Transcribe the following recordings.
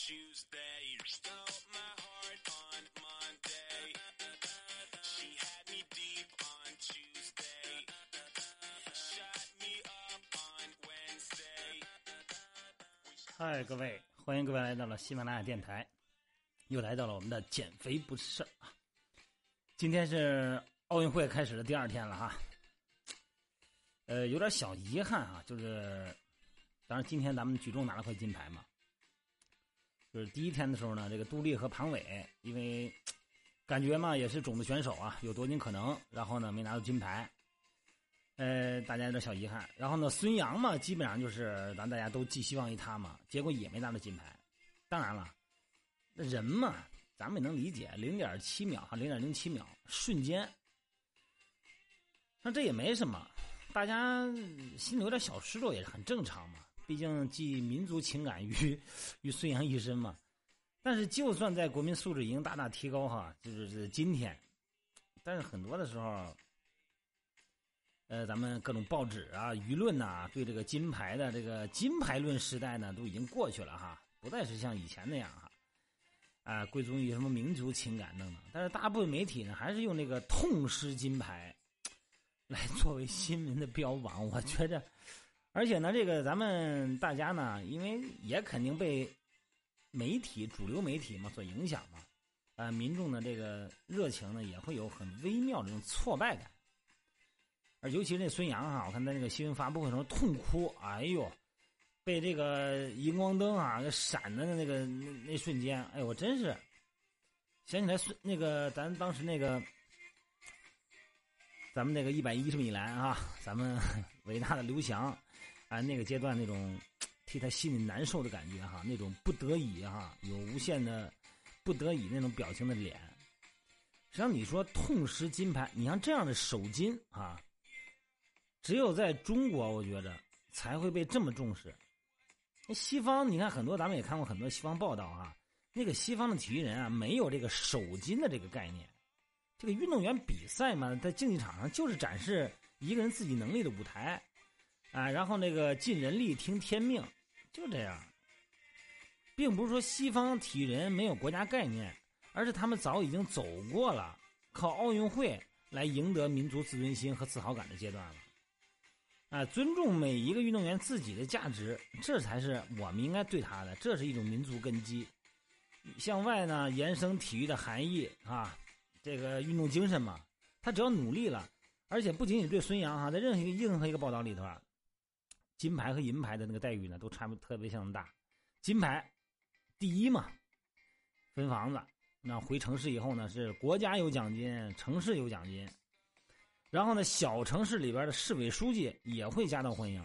Tuesday，stop my heart on Monday。hey，各位，欢迎各位来到了喜马拉雅电台，又来到了我们的减肥不是事儿啊！今天是奥运会开始的第二天了哈，呃，有点小遗憾啊，就是，当然今天咱们举重拿了块金牌嘛，就是第一天的时候呢，这个杜丽和庞伟因为感觉嘛也是种子选手啊，有夺金可能，然后呢没拿到金牌。呃，大家有点小遗憾。然后呢，孙杨嘛，基本上就是咱大家都寄希望于他嘛，结果也没拿到金牌。当然了，人嘛，咱们也能理解，零点七秒哈，零点零七秒，瞬间。那这也没什么，大家心里有点小失落也是很正常嘛。毕竟寄民族情感于于孙杨一身嘛。但是就算在国民素质已经大大提高哈，就是今天，但是很多的时候。呃，咱们各种报纸啊、舆论呐，对这个金牌的这个金牌论时代呢，都已经过去了哈，不再是像以前那样哈，啊，归宗于什么民族情感等等。但是大部分媒体呢，还是用那个痛失金牌来作为新闻的标榜。我觉着，而且呢，这个咱们大家呢，因为也肯定被媒体、主流媒体嘛所影响嘛，啊，民众的这个热情呢，也会有很微妙的这种挫败感。而尤其是那孙杨哈，我看在那个新闻发布会上痛哭，哎呦，被这个荧光灯啊闪的那个那那瞬间，哎呦，我真是想起来孙那个咱当时那个咱们那个一百一十米栏啊，咱们 伟大的刘翔啊，那个阶段那种替他心里难受的感觉哈，那种不得已哈，有无限的不得已那种表情的脸。实际上你说痛失金牌，你像这样的首金啊。只有在中国，我觉着才会被这么重视。那西方，你看很多，咱们也看过很多西方报道啊。那个西方的体育人啊，没有这个首金的这个概念。这个运动员比赛嘛，在竞技场上就是展示一个人自己能力的舞台啊。然后那个尽人力，听天命，就这样。并不是说西方体育人没有国家概念，而是他们早已经走过了靠奥运会来赢得民族自尊心和自豪感的阶段了。啊，尊重每一个运动员自己的价值，这才是我们应该对他的，这是一种民族根基。向外呢延伸体育的含义啊，这个运动精神嘛，他只要努力了，而且不仅仅对孙杨哈，在任何一个任何一个报道里头啊，金牌和银牌的那个待遇呢，都差不特别相当大。金牌第一嘛，分房子，那回城市以后呢，是国家有奖金，城市有奖金。然后呢，小城市里边的市委书记也会夹道欢迎。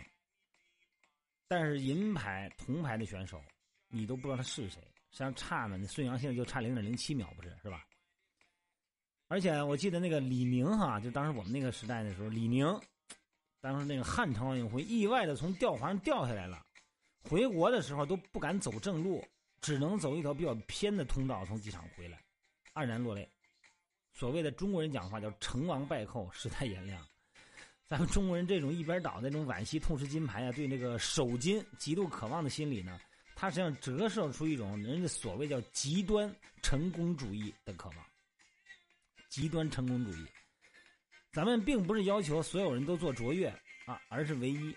但是银牌、铜牌的选手，你都不知道他是谁，实际上差呢。那孙杨现在就差零点零七秒，不是是吧？而且我记得那个李宁哈，就当时我们那个时代的时候，李宁当时那个汉城奥运会意外的从吊环上掉下来了，回国的时候都不敢走正路，只能走一条比较偏的通道从机场回来，黯然落泪。所谓的中国人讲话叫“成王败寇，世态炎凉”。咱们中国人这种一边倒那种惋惜、痛失金牌啊，对那个首金极度渴望的心理呢，它实际上折射出一种人家所谓叫极端成功主义的渴望。极端成功主义，咱们并不是要求所有人都做卓越啊，而是唯一。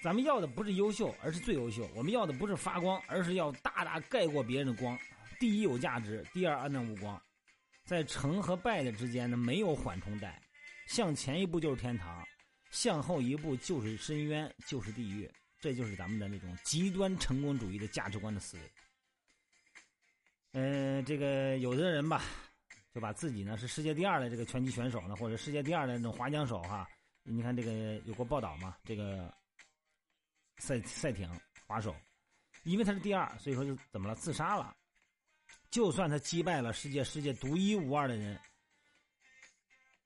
咱们要的不是优秀，而是最优秀。我们要的不是发光，而是要大大盖过别人的光。第一有价值，第二黯淡无光。在成和败的之间呢，没有缓冲带，向前一步就是天堂，向后一步就是深渊，就是地狱。这就是咱们的那种极端成功主义的价值观的思维。嗯，这个有的人吧，就把自己呢是世界第二的这个拳击选手呢，或者世界第二的那种划桨手哈。你看这个有过报道嘛？这个赛赛艇滑手，因为他是第二，所以说就怎么了？自杀了。就算他击败了世界世界独一无二的人，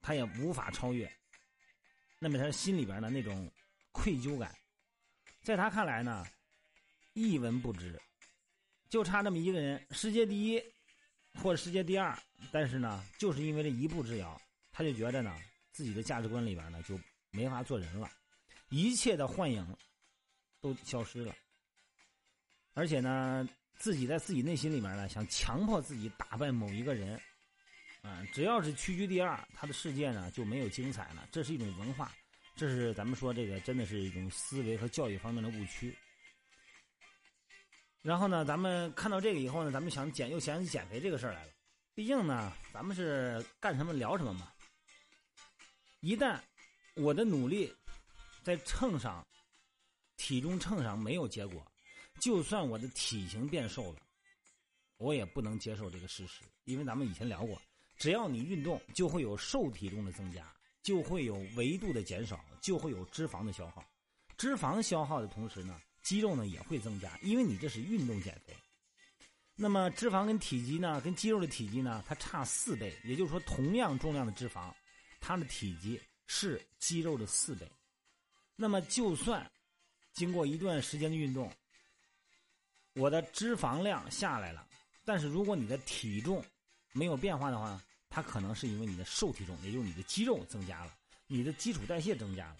他也无法超越。那么他心里边的那种愧疚感，在他看来呢，一文不值。就差那么一个人，世界第一或者世界第二，但是呢，就是因为这一步之遥，他就觉得呢，自己的价值观里边呢就没法做人了，一切的幻影都消失了。而且呢，自己在自己内心里面呢，想强迫自己打败某一个人，啊，只要是屈居第二，他的世界呢就没有精彩了。这是一种文化，这是咱们说这个真的是一种思维和教育方面的误区。然后呢，咱们看到这个以后呢，咱们想减又想起减肥这个事儿来了。毕竟呢，咱们是干什么聊什么嘛。一旦我的努力在秤上、体重秤上没有结果，就算我的体型变瘦了，我也不能接受这个事实。因为咱们以前聊过，只要你运动，就会有瘦体重的增加，就会有维度的减少，就会有脂肪的消耗。脂肪消耗的同时呢？肌肉呢也会增加，因为你这是运动减肥。那么脂肪跟体积呢，跟肌肉的体积呢，它差四倍，也就是说，同样重量的脂肪，它的体积是肌肉的四倍。那么就算经过一段时间的运动，我的脂肪量下来了，但是如果你的体重没有变化的话，它可能是因为你的瘦体重，也就是你的肌肉增加了，你的基础代谢增加了。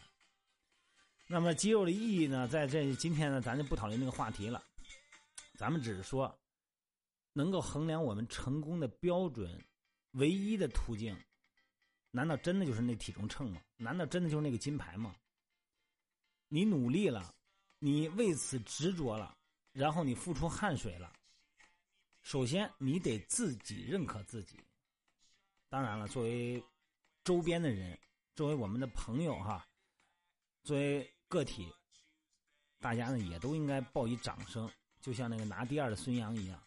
那么肌肉的意义呢？在这今天呢，咱就不讨论那个话题了。咱们只是说，能够衡量我们成功的标准，唯一的途径，难道真的就是那体重秤吗？难道真的就是那个金牌吗？你努力了，你为此执着了，然后你付出汗水了。首先，你得自己认可自己。当然了，作为周边的人，作为我们的朋友哈，作为。个体，大家呢也都应该报以掌声，就像那个拿第二的孙杨一样，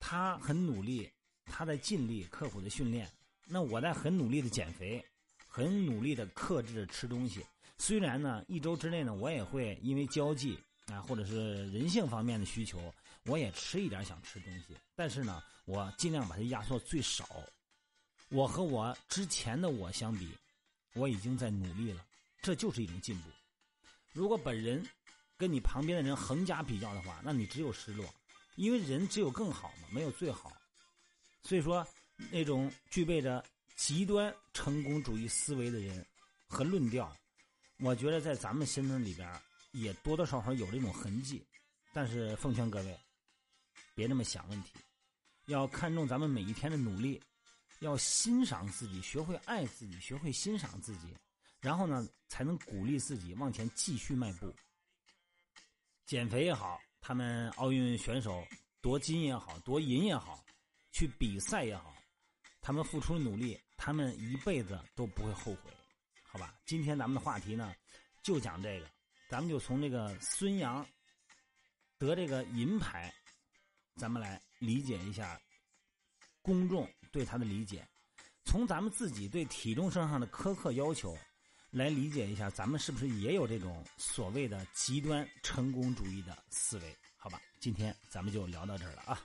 他很努力，他在尽力刻苦的训练，那我在很努力的减肥，很努力的克制着吃东西。虽然呢一周之内呢我也会因为交际啊或者是人性方面的需求，我也吃一点想吃东西，但是呢我尽量把它压缩最少。我和我之前的我相比，我已经在努力了。这就是一种进步。如果本人跟你旁边的人横加比较的话，那你只有失落，因为人只有更好嘛，没有最好。所以说，那种具备着极端成功主义思维的人和论调，我觉得在咱们心里边也多多少少有这种痕迹。但是奉劝各位，别那么想问题，要看重咱们每一天的努力，要欣赏自己，学会爱自己，学会欣赏自己。然后呢，才能鼓励自己往前继续迈步。减肥也好，他们奥运选手夺金也好，夺银也好，去比赛也好，他们付出努力，他们一辈子都不会后悔，好吧？今天咱们的话题呢，就讲这个，咱们就从这个孙杨得这个银牌，咱们来理解一下公众对他的理解，从咱们自己对体重身上的苛刻要求。来理解一下，咱们是不是也有这种所谓的极端成功主义的思维？好吧，今天咱们就聊到这儿了啊。